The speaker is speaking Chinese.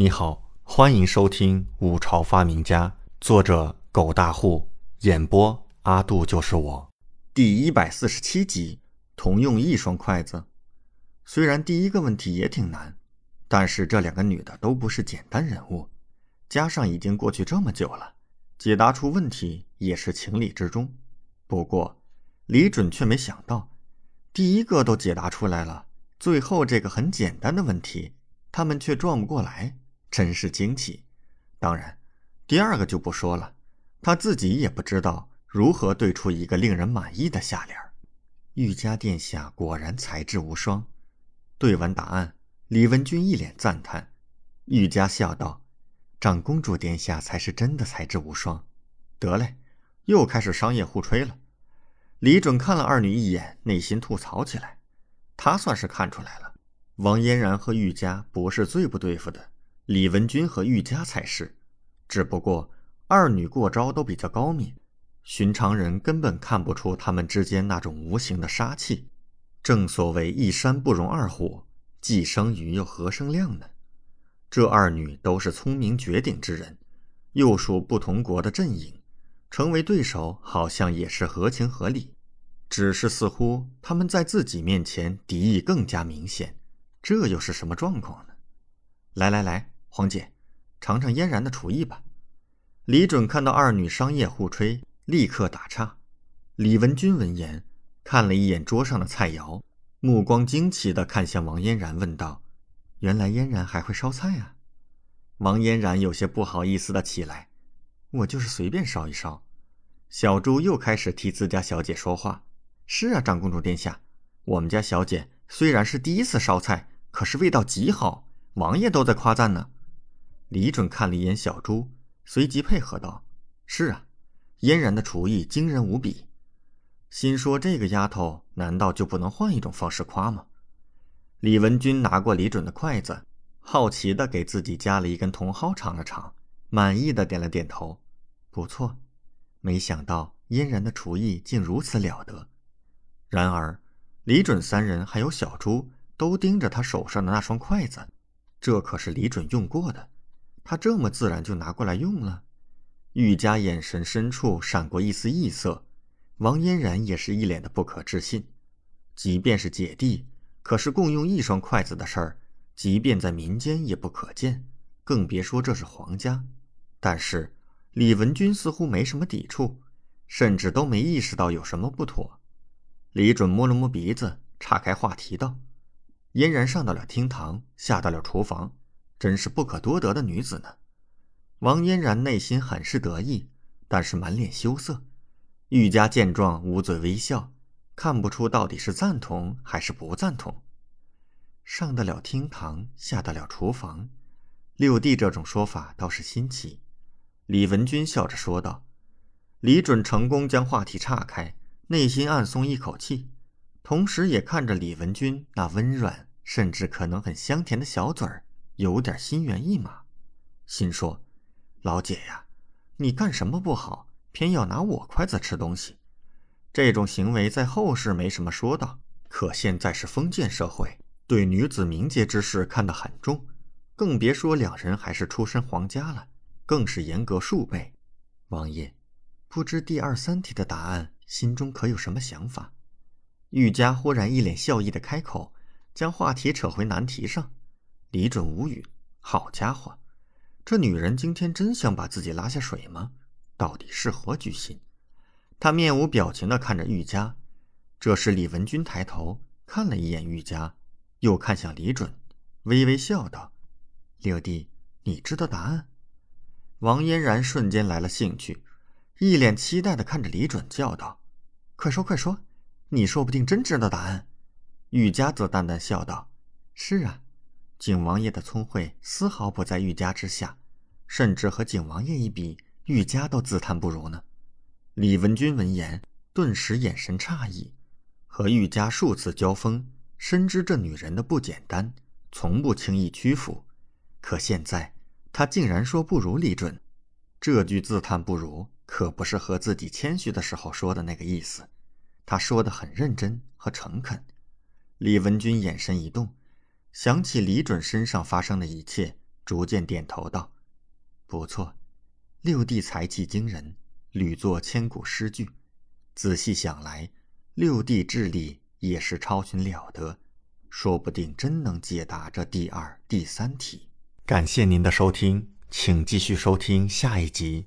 你好，欢迎收听《五朝发明家》，作者狗大户，演播阿杜就是我，第一百四十七集。同用一双筷子，虽然第一个问题也挺难，但是这两个女的都不是简单人物，加上已经过去这么久了，解答出问题也是情理之中。不过李准却没想到，第一个都解答出来了，最后这个很简单的问题，他们却转不过来。真是惊奇，当然，第二个就不说了，他自己也不知道如何对出一个令人满意的下联。玉家殿下果然才智无双。对完答案，李文君一脸赞叹。玉家笑道：“长公主殿下才是真的才智无双。”得嘞，又开始商业互吹了。李准看了二女一眼，内心吐槽起来。他算是看出来了，王嫣然和玉家不是最不对付的。李文君和玉佳才是，只不过二女过招都比较高明，寻常人根本看不出他们之间那种无形的杀气。正所谓一山不容二虎，既生瑜又何生亮呢？这二女都是聪明绝顶之人，又属不同国的阵营，成为对手好像也是合情合理。只是似乎他们在自己面前敌意更加明显，这又是什么状况呢？来来来！黄姐，尝尝嫣然的厨艺吧。李准看到二女商业互吹，立刻打岔。李文君闻言，看了一眼桌上的菜肴，目光惊奇地看向王嫣然，问道：“原来嫣然还会烧菜啊？”王嫣然有些不好意思的起来：“我就是随便烧一烧。”小猪又开始替自家小姐说话：“是啊，长公主殿下，我们家小姐虽然是第一次烧菜，可是味道极好，王爷都在夸赞呢。”李准看了一眼小猪，随即配合道：“是啊，嫣然的厨艺惊人无比。”心说：“这个丫头难道就不能换一种方式夸吗？”李文君拿过李准的筷子，好奇的给自己夹了一根茼蒿尝了尝，满意的点了点头：“不错。”没想到嫣然的厨艺竟如此了得。然而，李准三人还有小猪都盯着他手上的那双筷子，这可是李准用过的。他这么自然就拿过来用了，玉家眼神深处闪过一丝异色，王嫣然也是一脸的不可置信。即便是姐弟，可是共用一双筷子的事儿，即便在民间也不可见，更别说这是皇家。但是李文君似乎没什么抵触，甚至都没意识到有什么不妥。李准摸了摸鼻子，岔开话题道：“嫣然上到了厅堂，下到了厨房。”真是不可多得的女子呢。王嫣然内心很是得意，但是满脸羞涩。玉家见状，捂嘴微笑，看不出到底是赞同还是不赞同。上得了厅堂，下得了厨房，六弟这种说法倒是新奇。李文君笑着说道。李准成功将话题岔开，内心暗松一口气，同时也看着李文君那温软甚至可能很香甜的小嘴儿。有点心猿意马，心说：“老姐呀，你干什么不好，偏要拿我筷子吃东西？这种行为在后世没什么说道，可现在是封建社会，对女子名节之事看得很重，更别说两人还是出身皇家了，更是严格数倍。”王爷，不知第二三题的答案，心中可有什么想法？玉家忽然一脸笑意的开口，将话题扯回难题上。李准无语，好家伙，这女人今天真想把自己拉下水吗？到底是何居心？他面无表情的看着玉佳。这时李文君抬头看了一眼玉佳，又看向李准，微微笑道：“六弟，你知道答案？”王嫣然瞬间来了兴趣，一脸期待的看着李准，叫道：“快说快说，你说不定真知道答案。”玉佳则淡淡笑道：“是啊。”景王爷的聪慧丝毫不在玉家之下，甚至和景王爷一比，玉家都自叹不如呢。李文君闻言，顿时眼神诧异。和玉家数次交锋，深知这女人的不简单，从不轻易屈服。可现在，他竟然说不如李准，这句自叹不如，可不是和自己谦虚的时候说的那个意思。他说的很认真和诚恳。李文君眼神一动。想起李准身上发生的一切，逐渐点头道：“不错，六弟才气惊人，屡作千古诗句。仔细想来，六弟智力也是超群了得，说不定真能解答这第二、第三题。”感谢您的收听，请继续收听下一集。